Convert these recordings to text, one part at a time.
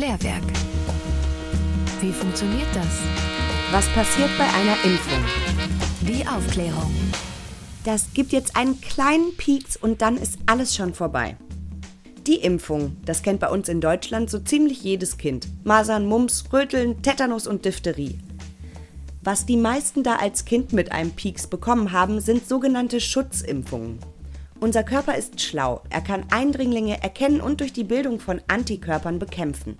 Klärwerk. Wie funktioniert das? Was passiert bei einer Impfung? Die Aufklärung. Das gibt jetzt einen kleinen Pieks und dann ist alles schon vorbei. Die Impfung, das kennt bei uns in Deutschland so ziemlich jedes Kind. Masern, Mumps, Röteln, Tetanus und Diphtherie. Was die meisten da als Kind mit einem Pieks bekommen haben, sind sogenannte Schutzimpfungen. Unser Körper ist schlau, er kann Eindringlinge erkennen und durch die Bildung von Antikörpern bekämpfen.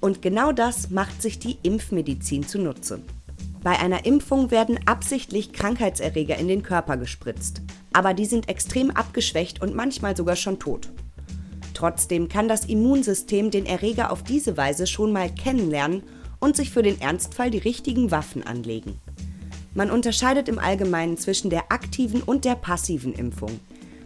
Und genau das macht sich die Impfmedizin zunutze. Bei einer Impfung werden absichtlich Krankheitserreger in den Körper gespritzt, aber die sind extrem abgeschwächt und manchmal sogar schon tot. Trotzdem kann das Immunsystem den Erreger auf diese Weise schon mal kennenlernen und sich für den Ernstfall die richtigen Waffen anlegen. Man unterscheidet im Allgemeinen zwischen der aktiven und der passiven Impfung.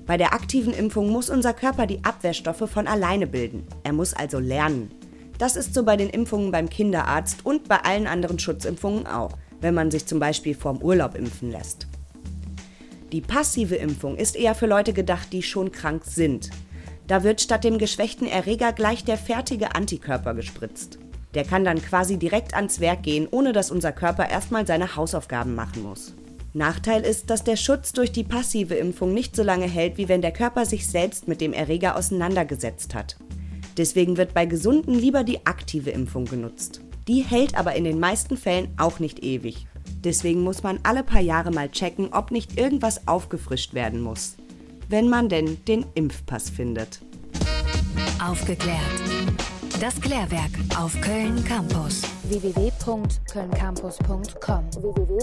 Bei der aktiven Impfung muss unser Körper die Abwehrstoffe von alleine bilden. Er muss also lernen. Das ist so bei den Impfungen beim Kinderarzt und bei allen anderen Schutzimpfungen auch, wenn man sich zum Beispiel vorm Urlaub impfen lässt. Die passive Impfung ist eher für Leute gedacht, die schon krank sind. Da wird statt dem geschwächten Erreger gleich der fertige Antikörper gespritzt. Der kann dann quasi direkt ans Werk gehen, ohne dass unser Körper erstmal seine Hausaufgaben machen muss. Nachteil ist, dass der Schutz durch die passive Impfung nicht so lange hält, wie wenn der Körper sich selbst mit dem Erreger auseinandergesetzt hat. Deswegen wird bei Gesunden lieber die aktive Impfung genutzt. Die hält aber in den meisten Fällen auch nicht ewig. Deswegen muss man alle paar Jahre mal checken, ob nicht irgendwas aufgefrischt werden muss. Wenn man denn den Impfpass findet. Aufgeklärt. Das Klärwerk auf Köln Campus. www.kölncampus.com www